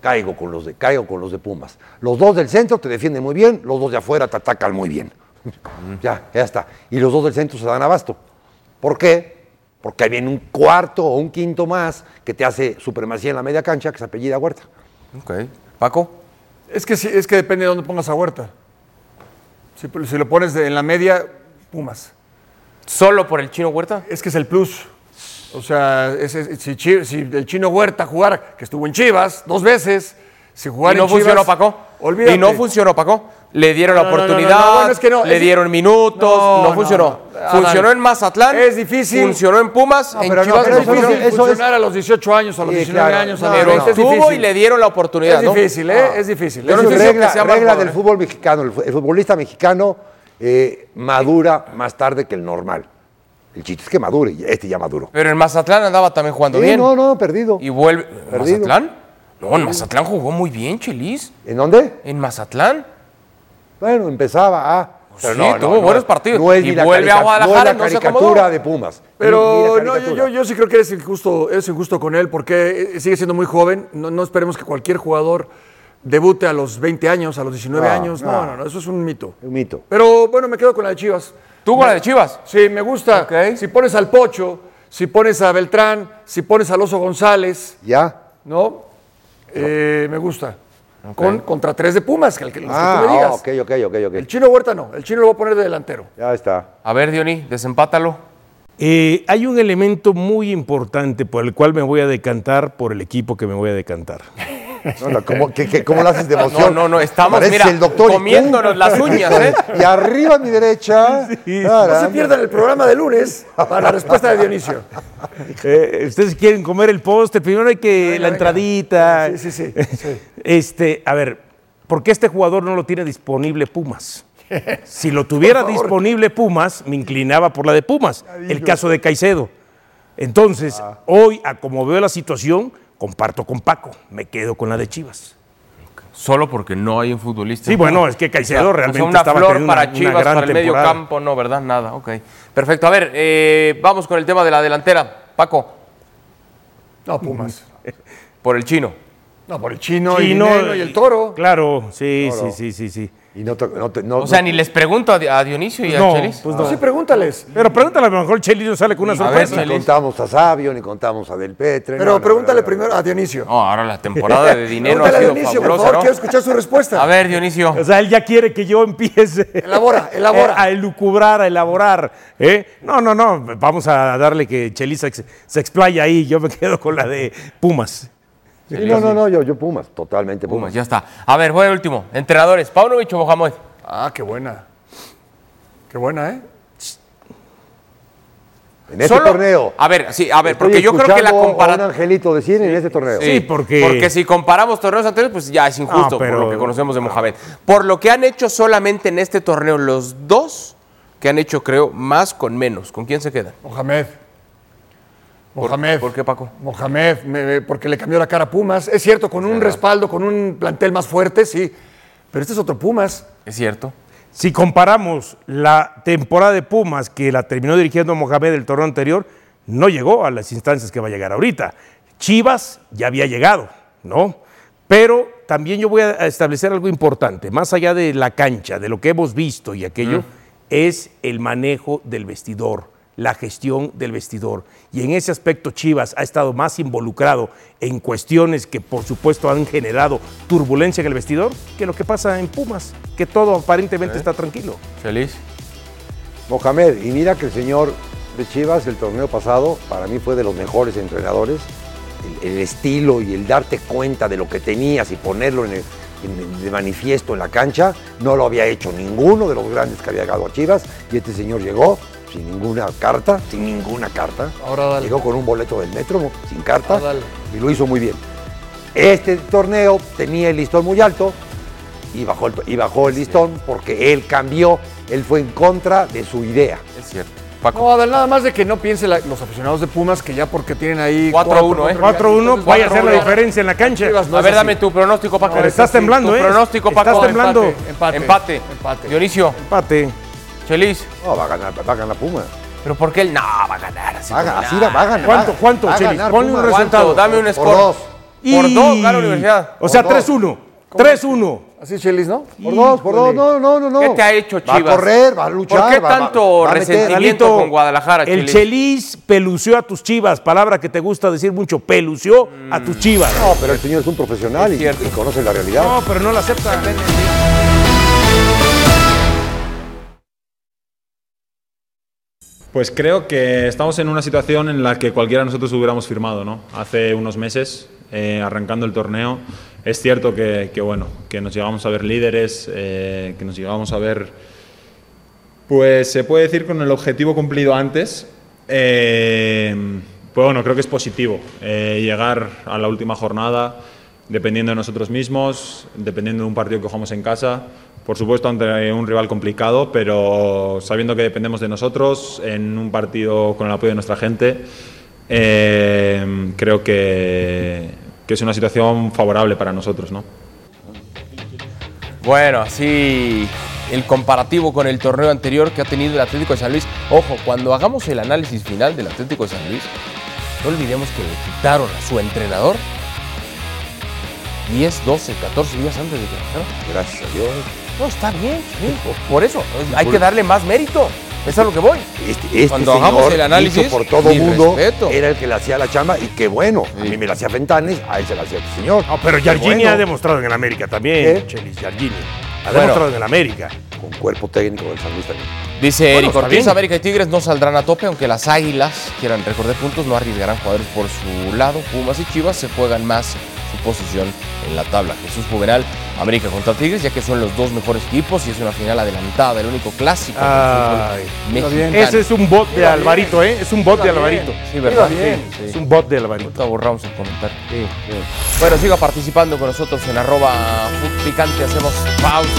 caigo con los de, caigo con los de Pumas. Los dos del centro te defienden muy bien, los dos de afuera te atacan muy bien. ya, ya está. Y los dos del centro se dan abasto. ¿Por qué? Porque ahí viene un cuarto o un quinto más que te hace supremacía en la media cancha, que se apellida Huerta. Ok. Paco. Es que, sí, es que depende de dónde pongas a Huerta. Si, si lo pones de- en la media, Pumas. ¿Solo por el chino Huerta? Es que es el plus. O sea, es- es- si, el chino Huerta jugara, que estuvo en Chivas dos veces, si jugara Y no en Chivas, funcionó, Paco. Olvídate. Y no funcionó, Paco. Le dieron la No, no, no, no, oportunidad, no, bueno, es que no, le es- dieron minutos, no, No, no, funcionó. Funcionó en Mazatlán. es difícil. Funcionó en Pumas, No, en pero Chivas no funcionó. eso es- funcionar a los 18 años, a los Sí, 19 claro. años, No, Pero 20. Es estuvo y le dieron la oportunidad, Es ¿no? difícil, ¿eh? Es difícil. Yo es regla, que del fútbol mexicano. El, fu- el futbolista mexicano eh, madura más tarde que el normal. El chiste es que madure, y este ya maduró. Pero en Mazatlán andaba también jugando Sí, bien. no, no, perdido. Y vuelve. ¿En Perdido. ¿Mazatlán? No, en Mazatlán jugó muy bien, Chelis. ¿En dónde? En Mazatlán. Bueno, empezaba a. sí, tuvo buenos partidos. No es Y ni la vuelve a Guadalajara, no es no la caricatura de Pumas. Ni- ni Pero no, yo, yo- yo sí creo que eres injusto, eres injusto con él porque eh, sigue siendo muy joven. No, no esperemos que cualquier jugador debute a los 20 años, a los 19 No, años. No, no. no, no, eso es un mito. Un mito. Pero bueno, me quedo con la de Chivas. ¿Tú con la de Chivas? Sí, me gusta. Si pones al Pocho, si pones a Beltrán, si pones al Oso González, ¿Ya? ¿no? Eh, me gusta. Con, contra tres de Pumas, que, el que, los que Ah, tú me digas. ok, ok, ok, ok. El chino Huerta no, el chino lo voy a poner de delantero. Ya está. A ver, Diony, desempátalo. Eh, hay un elemento muy importante por el cual me voy a decantar por el equipo que me voy a decantar. No, no, ¿cómo, qué- qué- cómo lo haces de emoción? No, no, no, estamos, mira, el doctor comiéndonos las uñas, ¿eh? Y arriba a mi derecha. No se pierdan el programa de lunes para la respuesta de Dionisio. Eh, Ustedes quieren comer el postre, primero hay que la entradita. Sí, sí, sí, sí. Este, a ver, ¿por qué este jugador no lo tiene disponible Pumas? Si lo tuviera disponible Pumas, me inclinaba por la de Pumas. El caso de Caicedo. Entonces, hoy, a como veo la situación, comparto con Paco. Me quedo con la de Chivas. Solo porque no hay un futbolista. Sí, bueno, es que Caicedo O sea, realmente una estaba flor para una- una Chivas, gran para el medio temporada. campo, no, ¿verdad? Nada, ok. Perfecto. A ver, eh, vamos con el tema de la delantera. Paco, No, Pumas. por el chino. No, por el chino, y Chino, el y el toro. Claro, sí, sí, sí, sí, sí. Y no, te- no te- no- O sea, no- ni les pregunto a, Di- a Dionisio y No, a Chelis. pues no. Sí, pregúntales. Pero pregúntale, a lo mejor el Chelis no sale con una A ver, sorpresa. ni contamos a Sabio, ni contamos a Del Petre. Pero no, no, pregúntale no, no. primero a Dionisio. No, ahora la temporada de dinero ha Pregúntale a sido Dionisio, por fabulosa, favor, ¿no? quiero escuchar su respuesta. A ver, Dionisio. O sea, él ya quiere que yo empiece Elabora, elabora. a elucubrar, a elaborar. ¿eh? No, no, no. Vamos a darle que Chelis se, se explaya ahí. Yo me quedo con la de Pumas. Sí, no, no, no, yo, yo Pumas, totalmente Pumas. Pumas, ya está. A ver, voy al último. Entrenadores, Paunovic o Mohamed. Ah, qué buena. Qué buena, ¿eh? En este Solo- torneo. A ver, sí, a ver, Estoy porque yo creo que la un comparación. angelito de 100 en este torneo. Sí, porque- Porque si comparamos torneos anteriores, pues ya es injusto No, pero- por lo que conocemos de Mohamed. Por lo que han hecho solamente en este torneo los dos que han hecho, creo, más con menos. ¿Con quién se quedan? Mohamed. Mohamed. ¿Por qué, Paco? Mohamed, me- porque le cambió la cara a Pumas. Es cierto, con un respaldo, con un plantel más fuerte, sí. Pero este es otro Pumas. Es cierto. Si comparamos la temporada de Pumas que la terminó dirigiendo Mohamed el torneo anterior, no llegó a las instancias que va a llegar ahorita. Chivas ya había llegado, ¿no? Pero también yo voy a establecer algo importante, más allá de la cancha, de lo que hemos visto y aquello, es el manejo del vestidor, la gestión del vestidor. Y en ese aspecto Chivas ha estado más involucrado en cuestiones que por supuesto han generado turbulencia en el vestidor que lo que pasa en Pumas, que todo aparentemente está tranquilo. Feliz. Mohamed, y mira que el señor de Chivas el torneo pasado para mí fue de los mejores entrenadores. El, el estilo y el darte cuenta de lo que tenías y ponerlo en el- en- de manifiesto en la cancha, no lo había hecho ninguno de los grandes que había llegado a Chivas. Y este señor llegó sin ninguna carta, sin ninguna carta. Ahora dale. Llegó con un boleto del metro, sin carta, Ah, dale. y lo hizo muy bien. Este torneo tenía el listón muy alto y bajó el, y bajó el listón porque él cambió, él fue en contra de su idea. Es cierto. No, Adal, nada más de que no piensen la- los aficionados de Pumas que ya porque tienen ahí 4-1, ¿eh? 4-1, entonces vaya a ser la 4-1. diferencia en la cancha. No a ver, dame tu pronóstico, Paco. Pero estás temblando, tu ¿eh? pronóstico, Paco. Estás temblando. Empate, empate. Empate. Empate. Dionisio, Empate. Chelis. No, va a ganar, va a ganar Pumas. ¿Pero por qué él? No, va a ganar. Así Va a, como ganar, así nada. va, va a ganar. ¿Cuánto, cuánto, va Chelis? ganar Ponle un resultado. ¿Cuánto? Dame un Por score. dos. Por dos, gana universidad. O sea, Por dos. 3-1. 3-1. Así Chelis, ¿no? Por dos, por dos, no, no, no, no. ¿Qué te ha hecho Va a Chivas? correr, va a luchar. ¿Por qué va- tanto va resentimiento con Guadalajara, El Chelis? Chelis pelució a tus chivas, palabra que te gusta decir mucho, pelució a tus chivas. No, pero el señor es un profesional Es y, y conoce la realidad. No, pero no la acepta. Pues creo que estamos en una situación en la que cualquiera de nosotros hubiéramos firmado, ¿no? Hace unos meses, eh, arrancando el torneo, es cierto que, bueno, que nos llegamos a ver líderes, eh, que nos llegamos a ver, pues se puede decir con el objetivo cumplido antes. Eh, pues bueno, creo que es positivo eh, llegar a la última jornada dependiendo de nosotros mismos, dependiendo de un partido que jugamos en casa, por supuesto ante un rival complicado, pero sabiendo que dependemos de nosotros en un partido con el apoyo de nuestra gente, eh, creo que, que es una situación favorable para nosotros, ¿no? Bueno, así el comparativo con el torneo anterior que ha tenido el Atlético de San Luis. Ojo, cuando hagamos el análisis final del Atlético de San Luis, no olvidemos que le quitaron a su entrenador 10, 12, 14 días antes de que. Gracias a Dios. No, está bien, sí, por eso. Hay que darle más mérito. Eso es a lo que voy. Este, este Cuando señor, hagamos el análisis, por todo mundo, respeto. era el que le hacía la chamba y qué bueno. A mí me la hacía Fentanes, a él se la hacía este señor. No, pero Yargini bueno. ha demostrado en el América también, ¿Qué? Chelis, Yargini. Ha Bueno. demostrado en el América. Con cuerpo técnico del San Luis también. Dice Bueno, Eric Ortiz. América y Tigres no saldrán a tope, aunque las Águilas quieran recordar puntos, no arriesgarán jugadores por su lado. Pumas y Chivas se juegan más su posición en la tabla. Jesús Juvenal, América contra Tigres, ya que son los dos mejores equipos y es una final adelantada, el único clásico del Ay, fútbol mexicano. Ese es un bot de Alvarito, ¿eh? Es un bot de Alvarito. Sí, ¿verdad? bien. Sí. Es un bot de Alvarito. Ahorita borramos el comentario. Bueno, siga participando con nosotros en arroba Food picante. Hacemos pausa.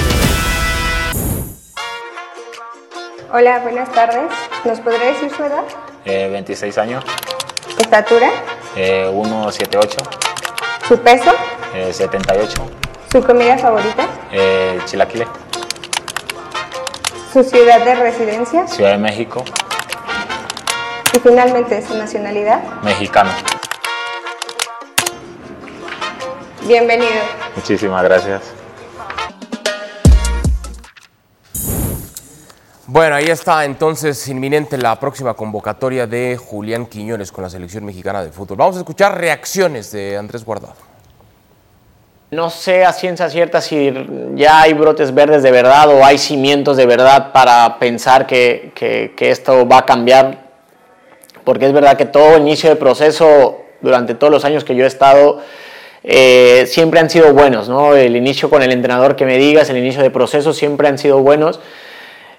Hola, buenas tardes. ¿Nos podría decir su edad? Eh, 26 años, ¿Estatura? eh, 178, ¿Su peso? eh, 78, ¿Su comida favorita? eh, Chilaquile, ¿Su ciudad de residencia? Ciudad de México, Y finalmente su nacionalidad. mexicano. Bienvenido. Muchísimas gracias. Bueno, ahí está entonces inminente la próxima convocatoria de Julián Quiñones con la selección mexicana de fútbol. Vamos a escuchar reacciones de Andrés Guardado. No sé a ciencia cierta si ya hay brotes verdes de verdad o hay cimientos de verdad para pensar que, que- esto va a cambiar, porque es verdad que todo inicio de proceso durante todos los años que yo he estado eh, siempre han sido buenos, ¿no? El inicio con el entrenador que me digas, el inicio de proceso siempre han sido buenos.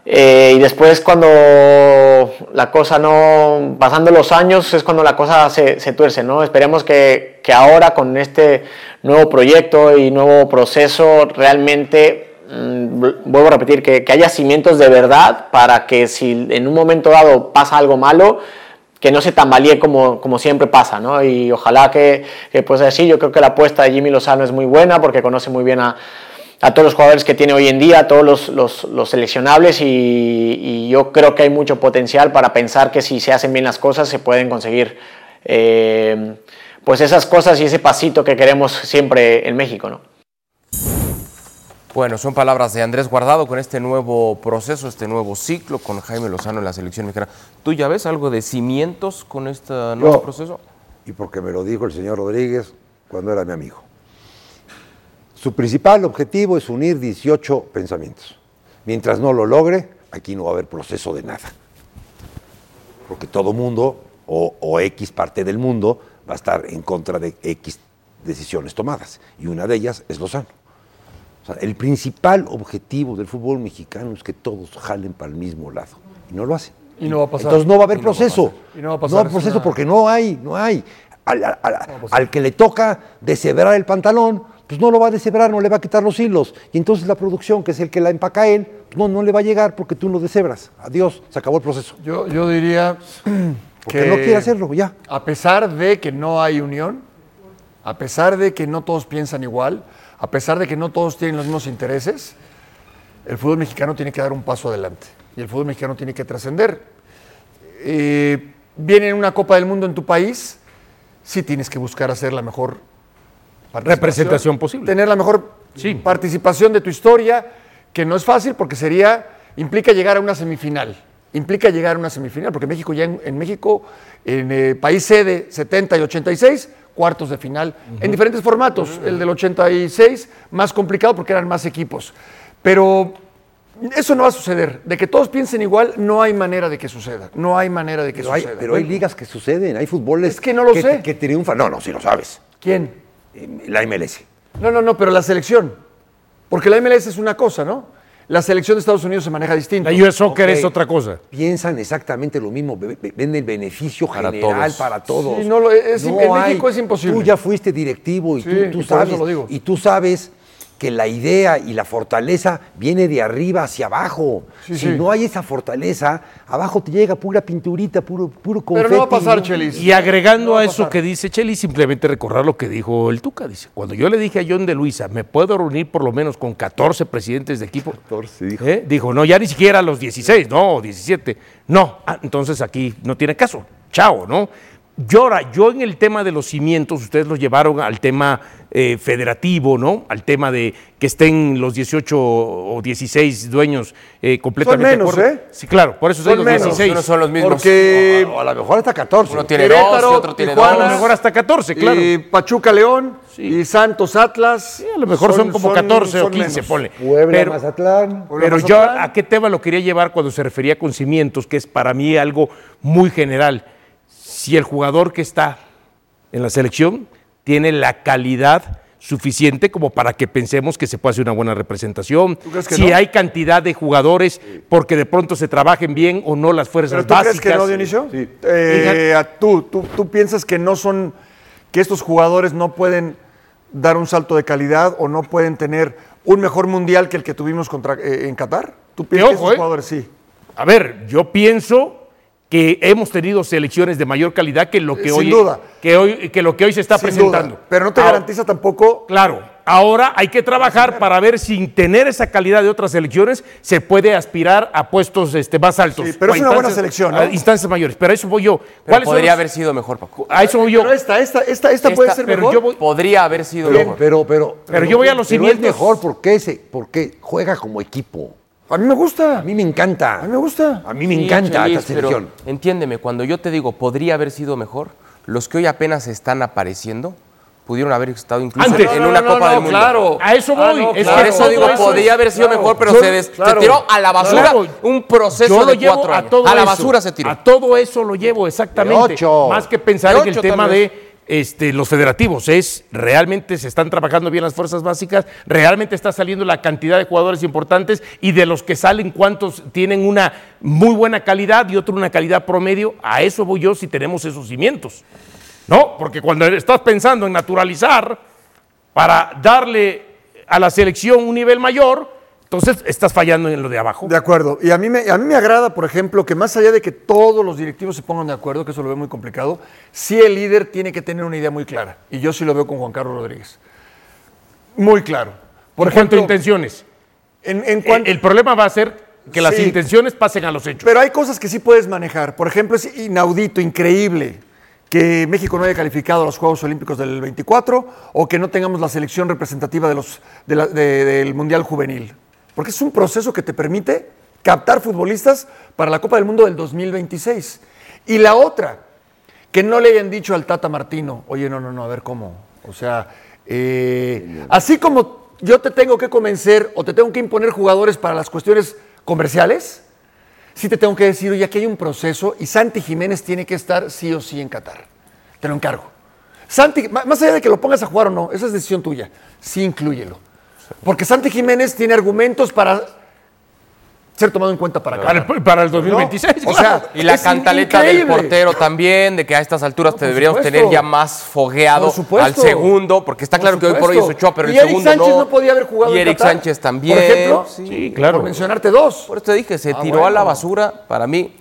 Eh, y después cuando la cosa no, pasando los años es cuando la cosa se, se tuerce, ¿no? Esperemos que, que ahora con este nuevo proyecto y nuevo proceso realmente, mm, vuelvo a repetir, que, que haya cimientos de verdad para que si en un momento dado pasa algo malo, que no se tambalee como, como siempre pasa, ¿no? Y ojalá que, que pues así, yo creo que la apuesta de Jimmy Lozano es muy buena porque conoce muy bien a, a todos los jugadores que tiene hoy en día, a todos los, los- los seleccionables y, y yo creo que hay mucho potencial para pensar que si se hacen bien las cosas se pueden conseguir eh, pues esas cosas y ese pasito que queremos siempre en México, ¿no? Bueno, son palabras de Andrés Guardado con este nuevo proceso, este nuevo ciclo con Jaime Lozano en la selección mexicana. ¿Tú ya ves algo de cimientos con este nuevo Yo- proceso? Y porque me lo dijo el señor Rodríguez cuando era mi amigo. Su principal objetivo es unir 18 pensamientos. Mientras no lo logre, aquí no va a haber proceso de nada. Porque todo mundo, o, o X parte del mundo, va a estar en contra de X decisiones tomadas. Y una de ellas es Lozano. O sea, el principal objetivo del fútbol mexicano es que todos jalen para el mismo lado. Y no lo hacen. Y no va a pasar. Entonces no va a haber Y no va a proceso. pasar. Y no va a No pasar, va a proceso una- porque no hay, no hay. Al, al- al- al que le toca deshebrar el pantalón, pues no lo va a deshebrar, no le va a quitar los hilos. Y entonces la producción, que es el que la empaca él, pues no, no le va a llegar porque tú lo deshebras. Adiós, se acabó el proceso. Yo, yo diría Porque no quiere hacerlo, ya. A pesar de que no hay unión, a pesar de que no todos piensan igual, a pesar de que no todos tienen los mismos intereses, el fútbol mexicano tiene que dar un paso adelante y el fútbol mexicano tiene que trascender. Eh, viene una Copa del Mundo en tu país, sí tienes que buscar hacer la mejor Representación posible. Tener la mejor participación de tu historia, que no es fácil porque sería, implica llegar a una semifinal. Implica llegar a una semifinal, porque México ya en, en México, en eh, país sede 70 y 86, cuartos de final, en diferentes formatos. El del 86, más complicado porque eran más equipos. Pero eso no va a suceder. De que todos piensen igual, no hay manera de que suceda. No hay manera de que Pero hay, suceda. pero hay ligas que suceden, hay fútboles Es que no lo que, sé. que triunfan. No, no, sí lo sabes. ¿Quién? La MLS. No, no, no, pero la selección. Porque la MLS es una cosa, ¿no? La selección de Estados Unidos se maneja distinto. La US Soccer Ok. es otra cosa. Piensan exactamente lo mismo, ve- ve- ven el beneficio Para general todos. para todos. Sí, no es- en México es imposible. Tú ya fuiste directivo y Sí, tú, tú y por sabes, eso lo digo. y tú sabes que la idea y la fortaleza viene de arriba hacia abajo. Sí, si sí. no hay esa fortaleza, abajo te llega pura pinturita, puro, puro confeti. Pero no va a pasar. Chelis. Y agregando No a a eso que dice Cheli, simplemente recordar lo que dijo el Tuca. Dice, cuando yo le dije a John de Luisa, me puedo reunir por lo menos con 14 presidentes de equipo. 14, dijo. ¿Eh? Dijo, no, ya ni siquiera los 16, no, 17. No, Ah, entonces aquí no tiene caso. Chao, ¿no? Yo ahora, yo en el tema de los cimientos, ustedes los llevaron al tema eh, federativo, ¿no? Al tema de que estén los 18 o 16 dueños eh, completamente de menos. ¿eh? Sí, claro, por eso Son digo menos. 16. No son los mismos. Porque O a lo mejor hasta 14. Uno tiene Querétaro, dos otro tiene Tijuana, a lo dos. mejor hasta 14, claro. y Pachuca León y Santos Atlas. a lo mejor son, como 14 o 15, menos. ponle. Puebla, Pero- Mazatlán. Puebla, Pero yo Mazatlán. a qué tema lo quería llevar cuando se refería con cimientos, que es para mí algo muy general. Si el jugador que está en la selección tiene la calidad suficiente como para que pensemos que se puede hacer una buena representación. crees que si no? hay cantidad de jugadores porque de pronto se trabajen bien o no las fuerzas ¿Pero tú básicas. crees que no, Dionisio? Eh, a- tú, tú, tú piensas que no son, que estos jugadores no pueden dar un salto de calidad o no pueden tener un mejor mundial que el que tuvimos contra, eh, en Qatar? ¿Tú piensas que estos eh. jugadores sí? A ver, yo pienso que hemos tenido selecciones de mayor calidad que lo que Sin hoy duda. que hoy que lo que hoy se está Sin presentando. duda. Pero no te garantiza tampoco. Claro, ahora hay que trabajar para ver si sin tener esa calidad de otras selecciones se puede aspirar a puestos este, más altos. Sí, pero es a una buena selección, ¿no? a instancias mayores. Pero a eso voy yo. Pero ¿Cuáles son podría los- haber sido mejor, Paco. A eso voy yo. Pero esta, esta, esta, esta puede ser pero mejor. yo voy- Podría haber sido Pero, mejor. pero, pero, Pero yo voy a los cimientos. Es mejor porque, ese, porque juega como equipo. A mí me gusta. A mí me encanta. A mí me gusta. A mí me Sí, encanta Chelis, esta selección. Entiéndeme, cuando yo te digo podría haber sido mejor, los que hoy apenas están apareciendo pudieron haber estado incluso Antes. en No, una no, Copa no, del Mundo. claro. A eso voy. Ah, no, Es claro. que Por eso digo, eso podría es- haber sido claro. mejor, pero Yo- se, des- se claro. tiró a la basura Claro. un proceso Yo lo de llevo cuatro a años. todo a la eso. basura se tiró. A todo eso lo llevo, exactamente. De ocho. Más que pensar De en el tema de este, los federativos. Es realmente se están trabajando bien las fuerzas básicas, realmente está saliendo la cantidad de jugadores importantes y de los que salen, cuántos tienen una muy buena calidad y otro una calidad promedio. A eso voy yo si tenemos esos cimientos. ¿No? Porque cuando estás pensando en naturalizar para darle a la selección un nivel mayor, entonces estás fallando en lo de abajo. De acuerdo. Y a mí, me, a mí me agrada, por ejemplo, que más allá de que todos los directivos se pongan de acuerdo, que eso lo veo muy complicado, sí el líder tiene que tener una idea muy clara. Y yo sí lo veo con Juan Carlos Rodríguez. Muy claro. Por en cuanto ejemplo, a intenciones. En, en cuanto- el, el problema va a ser que las Sí. intenciones pasen a los hechos. Pero hay cosas que sí puedes manejar. Por ejemplo, es inaudito, increíble que México no haya calificado a los Juegos Olímpicos del 24 o que no tengamos la selección representativa de los, de la- de- del Mundial Juvenil. Porque es un proceso que te permite captar futbolistas para la Copa del Mundo del 2026. Y la otra, que no le hayan dicho al Tata Martino, oye, no, no, no, a ver cómo. O sea, eh, así como yo te tengo que convencer o te tengo que imponer jugadores para las cuestiones comerciales, sí te tengo que decir, oye, aquí hay un proceso y Santi Jiménez tiene que estar sí o sí en Qatar. Te lo encargo. Santi, más allá de que lo pongas a jugar o no, esa es decisión tuya. Sí, inclúyelo. Porque Santi Jiménez tiene argumentos para ser tomado en cuenta para. Para el- para el 2026, ¿No? O claro. sea, Y la cantaleta del portero también, de que a estas alturas te deberíamos supuesto. tener ya más fogueado al segundo, porque está Por claro que hoy por hoy es. Ochoa, pero el Y Eric segundo Sánchez no. no podía haber jugado Y Eric Sánchez también. por ejemplo. Sí, Por mencionarte dos. Por eso te dije, se Ah, tiró a la basura, para mí.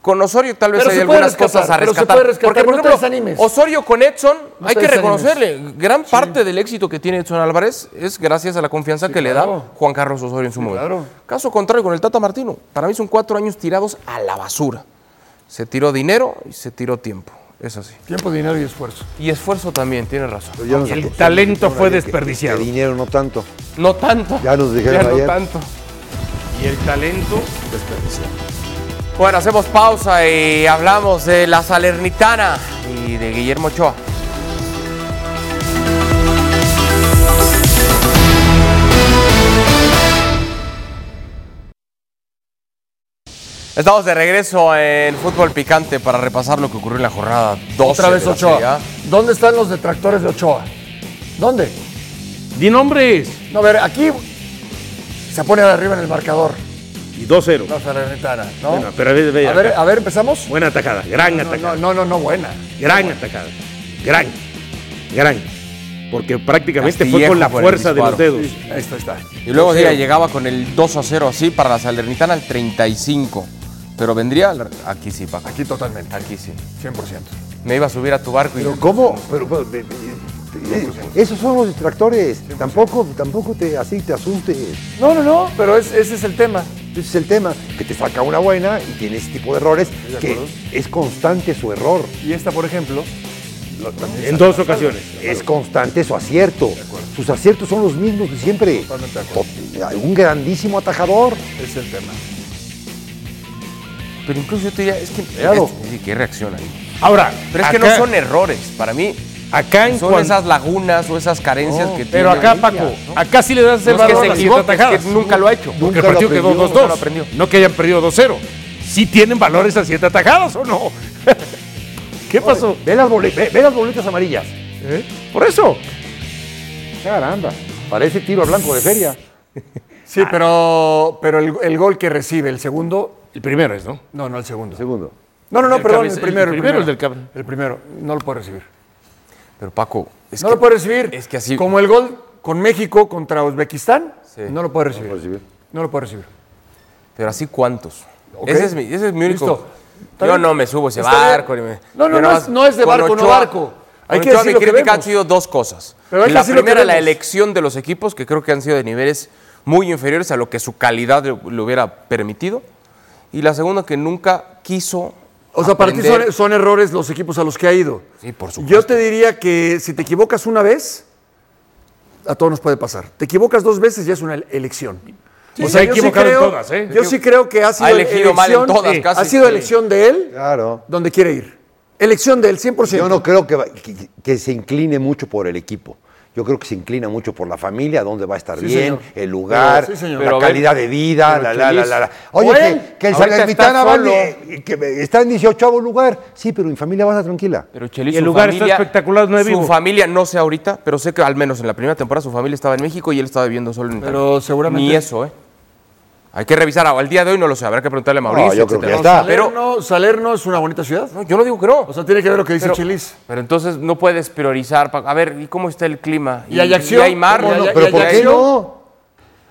Con Osorio tal vez Pero hay algunas rescatar, cosas a pero se rescatar. puede rescatar, Porque, por no te ejemplo, desanimes. Osorio con Edson, No hay que reconocerle, gran parte del éxito que tiene Edson Álvarez es gracias a la confianza que le da Juan Carlos Osorio en su momento. claro. Caso contrario con el Tata Martino, para mí son cuatro años tirados a la basura. Se tiró dinero y se tiró tiempo, es así. Tiempo, dinero y esfuerzo. Y esfuerzo también, tienes razón. El talento fue desperdiciado. que dinero no tanto. No tanto. Ya nos dijeron Ya no ayer. tanto. Y el talento desperdiciado. Bueno, hacemos pausa y hablamos de la Salernitana y de Guillermo Ochoa. Estamos de regreso en Fútbol Picante para repasar lo que ocurrió en la jornada 12 Otra vez Ochoa. ¿Dónde están los detractores de Ochoa? ¿Dónde? Di nombres. No, a ver, aquí se pone arriba en el marcador. Y 2-0. La Salernitana, ¿no? Bueno, pero a ver, ve a ver, acá. a ver, empezamos. Buena atacada, gran No, atacada. no, no, no, no, buena. Gran atacada. Gran. Gran. Porque prácticamente fue con la fuerza de los dedos. Ahí está, ahí está. Y luego llegaba con el 2 a 0 así para la Salernitana al 35. Pero vendría aquí sí, Paco. Aquí totalmente. Aquí sí. 100%. Me iba a subir a tu barco y Pero ¿cómo? Pero, pero, eh, esos son los distractores. Tampoco, tampoco te, así te asustes. No, no, no, pero es- ese es el tema. Ese es el tema, que te saca una buena y tiene ese tipo de errores, de que es constante su error. Y esta, por ejemplo, En dos ocasiones. Es constante su acierto. Sus aciertos son los mismos de siempre. Totalmente de acuerdo. Tot- Un grandísimo atajador. Es el tema. Pero incluso yo te diría, es que. Claro. es- sí, qué reacción ahí. Ahora, Pero es que no son errores. Para mí, Acá en son cuan- esas lagunas o esas carencias No, que Pero tiene acá, ella, Paco, ¿no? acá sí le das el No es que valor se a las equivoque, siete es que nunca lo ha hecho. Porque el partido quedó aprendió, 2-2. nunca lo aprendió. No que hayan perdido 2-0. ¿Sí tienen valor esas siete atajadas o no? ¿Qué pasó? Ve las, ve- ve las boletas amarillas. ¿Eh? Por eso. Caramba. Parece tiro a blanco de feria. Sí, pero, pero el, el gol que recibe, el segundo. El primero es, ¿no? No, no, el segundo. Segundo. No, no, no, El perdón, cabe- el primero. el primero, el del El primero, no lo puede recibir. Pero Paco, es no que lo puede recibir. es que así- Como el gol con México contra Uzbekistán, Sí. no lo puede recibir. No lo puede recibir. Pero así cuántos. Ese, es mi, ese es mi único. Listo. Yo bien. no me subo a ese Está barco. me- No, no, no nada es- no es de barco, no barco. Hay que Ochoa decir mi lo que crítica han sido dos cosas. Pero la primera, la elección de los equipos, que creo que han sido de niveles muy inferiores a lo que su calidad le, le hubiera permitido. Y la segunda, que nunca quiso. O sea, para ti son, son errores los equipos a los que ha ido. Sí, por supuesto. Yo te diría que si te equivocas una vez, a todos nos puede pasar. Te equivocas dos veces ya es una elección. Sí, o sea, ha yo sí creo- todas, ¿eh? Yo sí creo que ha sido elegido mal en elección, todas, sí, casi. ha sido Sí. elección de él Claro. donde quiere ir. Elección de él, 100%. Yo no creo que, que se incline mucho por el equipo. Yo creo que se inclina mucho por la familia, dónde va a estar Sí, bien, señor. el lugar, Pero- sí, señor. la Pero a ver, calidad de vida, la, la, la, la, Oye, que, que el Salernitana va de- que está en 18 lugar. Sí, pero en familia vas a tranquila. Pero Chelis, Y el lugar está espectacular, no he Su vivo. familia, no sé ahorita, pero sé que al menos en la primera temporada su familia estaba en México y él estaba viviendo solo en Italia. Pero seguramente- Ni eso, ¿eh? Hay que revisar. Al día de hoy no lo sé. Habrá que preguntarle a Mauricio. yo creo que ya está. Pero, Salerno, Salerno es una bonita ciudad. no, yo no digo que no. O sea, tiene que ver lo que dice Pero- Chelis. Pero entonces no puedes priorizar. pa- A ver, ¿y cómo está el clima? Y Ajaccio, ¿Y hay mar? ¿cómo No, Y- pero y- ¿por y- qué y- no?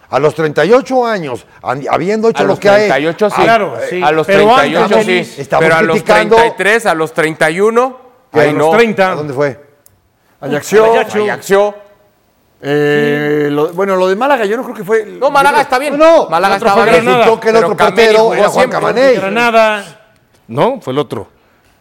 A los 38 años, habiendo hecho A lo los que hay. 38 sí. Claro, sí. A los Pero 38 antes, sí. Estamos Pero a los criticando- 33, a los 31, ¿Qué? ahí A no. los 30. ¿A dónde fue? Ajaccio. Ajaccio. Eh, lo- bueno, lo de Málaga yo no creo que fue... No, Málaga está bien. No, no, Málaga el otro estaba bien. Resultó que el otro portero era Juan. Camaney. Granada. No, fue el otro.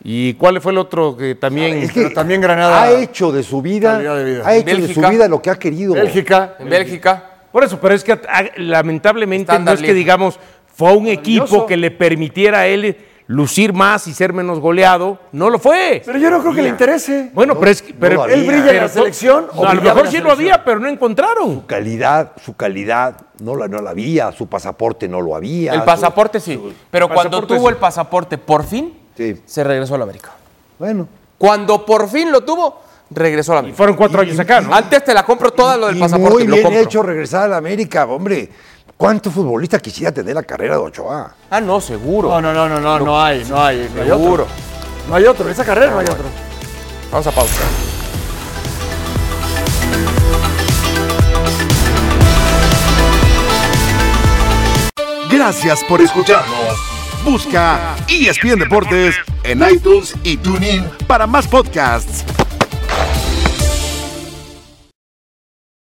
¿Y cuál fue el otro que también? Es que Pero también Granada- ha hecho de su vida, Calidad de vida. ha hecho de su vida lo que ha querido. Bélgica. En Bélgica. Por eso, pero es que ah, lamentablemente no es que digamos fue un equipo que le permitiera a él lucir más y ser menos goleado. No lo fue. Pero yo no creo que le interese. Bueno, pero es que pero, lo. Él brilla en la selección. o No, a lo mejor sí lo había, pero no encontraron. Su calidad, su calidad no la, no la había, su pasaporte no lo había. El su- pasaporte sí. Pero cuando tuvo sí. el pasaporte por fin, Sí. se regresó a la América. Bueno. Cuando por fin lo tuvo, regresó a la Y América. fueron cuatro años acá, ¿no? Antes te la compro toda lo del y pasaporte. muy lo bien compro. hecho regresar a la América, hombre. ¿Cuánto futbolista quisiera tener la carrera de Ochoa? Ah, no, seguro. No, no, no, no, no, no hay, no hay. No hay Seguro. otro. No hay otro. En esa carrera no hay otro. Vamos a pausa. Gracias por escucharnos. Busca ESPN Deportes en iTunes y TuneIn para más podcasts.